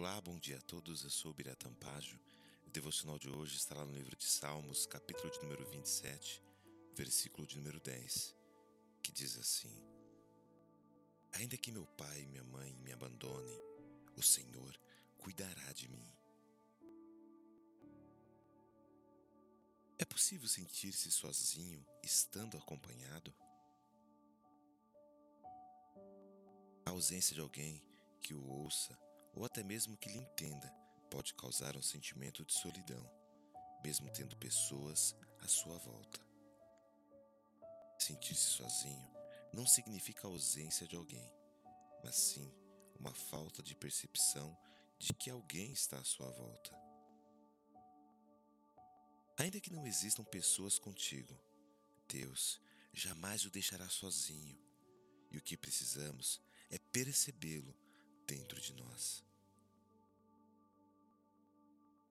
Olá, bom dia a todos. Eu sou o Biratã Pajo. O devocional de hoje está lá no livro de Salmos, capítulo de número 27, versículo de número 10, que diz assim: Ainda que meu pai e minha mãe me abandonem, o Senhor cuidará de mim. É possível sentir-se sozinho estando acompanhado? A ausência de alguém que o ouça ou até mesmo que lhe entenda, pode causar um sentimento de solidão, mesmo tendo pessoas à sua volta. Sentir-se sozinho não significa a ausência de alguém, mas sim uma falta de percepção de que alguém está à sua volta. Ainda que não existam pessoas contigo, Deus jamais o deixará sozinho, e o que precisamos é percebê-lo dentro de nós.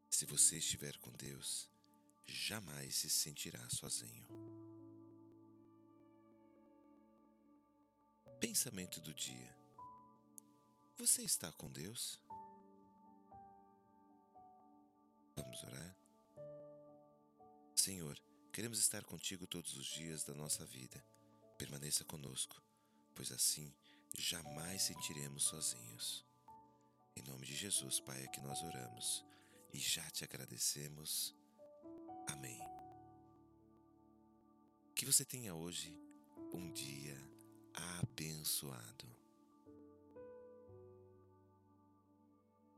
Se você estiver com Deus, jamais se sentirá sozinho. Pensamento do dia: Você está com Deus? Vamos orar? Senhor, queremos estar contigo todos os dias da nossa vida. Permaneça conosco, pois assim jamais sentiremos sozinhos. Em nome de Jesus, Pai, é que nós oramos e já te agradecemos. Amém. Que você tenha hoje um dia abençoado.